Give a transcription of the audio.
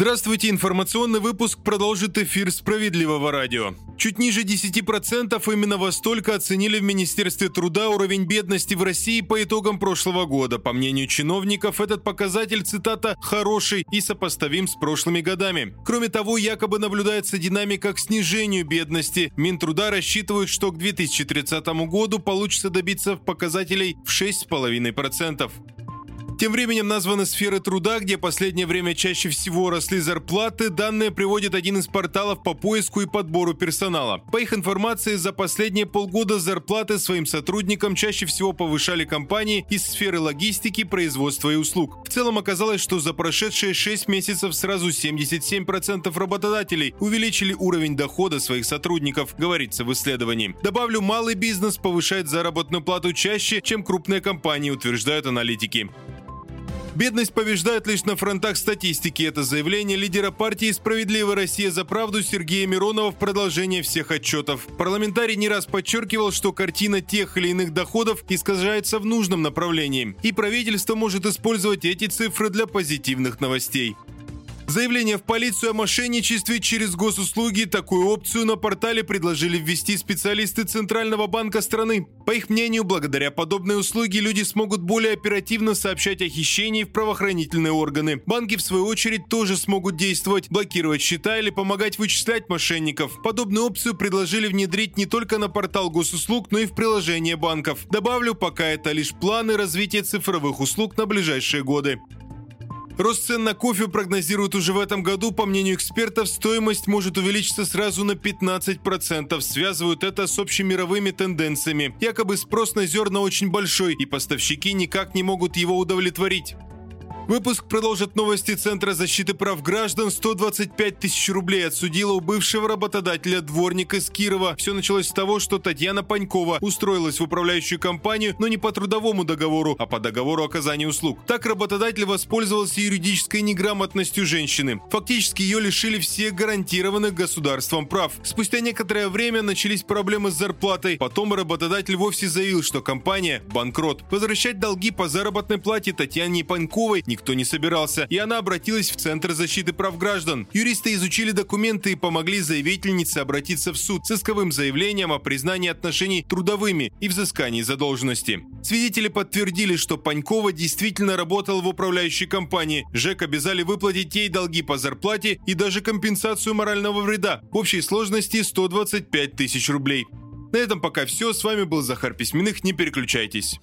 Здравствуйте, информационный выпуск продолжит эфир «Справедливого радио». Чуть ниже 10% именно во столько оценили в Министерстве труда уровень бедности в России по итогам прошлого года. По мнению чиновников, этот показатель, цитата, «хороший и сопоставим с прошлыми годами». Кроме того, якобы наблюдается динамика к снижению бедности. Минтруда рассчитывает, что к 2030 году получится добиться показателей в 6,5%. Тем временем названы сферы труда, где последнее время чаще всего росли зарплаты. Данные приводит один из порталов по поиску и подбору персонала. По их информации, за последние полгода зарплаты своим сотрудникам чаще всего повышали компании из сферы логистики, производства и услуг. В целом оказалось, что за прошедшие 6 месяцев сразу 77% работодателей увеличили уровень дохода своих сотрудников, говорится в исследовании. Добавлю, малый бизнес повышает заработную плату чаще, чем крупные компании, утверждают аналитики. Бедность побеждает лишь на фронтах статистики. Это заявление лидера партии «Справедливая Россия за правду» Сергея Миронова в продолжение всех отчетов. Парламентарий не раз подчеркивал, что картина тех или иных доходов искажается в нужном направлении. И правительство может использовать эти цифры для позитивных новостей. Заявление в полицию о мошенничестве через госуслуги. Такую опцию на портале предложили ввести специалисты Центрального банка страны. По их мнению, благодаря подобной услуге люди смогут более оперативно сообщать о хищении в правоохранительные органы. Банки, в свою очередь, тоже смогут действовать, блокировать счета или помогать вычислять мошенников. Подобную опцию предложили внедрить не только на портал госуслуг, но и в приложение банков. Добавлю, пока это лишь планы развития цифровых услуг на ближайшие годы. Рост цен на кофе прогнозируют уже в этом году. По мнению экспертов, стоимость может увеличиться сразу на 15%. Связывают это с общемировыми тенденциями. Якобы спрос на зерна очень большой, и поставщики никак не могут его удовлетворить. Выпуск продолжит новости Центра защиты прав граждан. 125 тысяч рублей отсудила у бывшего работодателя дворник из Кирова. Все началось с того, что Татьяна Панькова устроилась в управляющую компанию, но не по трудовому договору, а по договору оказания услуг. Так работодатель воспользовался юридической неграмотностью женщины. Фактически ее лишили всех гарантированных государством прав. Спустя некоторое время начались проблемы с зарплатой. Потом работодатель вовсе заявил, что компания – банкрот. Возвращать долги по заработной плате Татьяне Паньковой никто никто не собирался, и она обратилась в Центр защиты прав граждан. Юристы изучили документы и помогли заявительнице обратиться в суд с исковым заявлением о признании отношений трудовыми и взыскании задолженности. Свидетели подтвердили, что Панькова действительно работала в управляющей компании. ЖЭК обязали выплатить ей долги по зарплате и даже компенсацию морального вреда в общей сложности 125 тысяч рублей. На этом пока все. С вами был Захар Письменных. Не переключайтесь.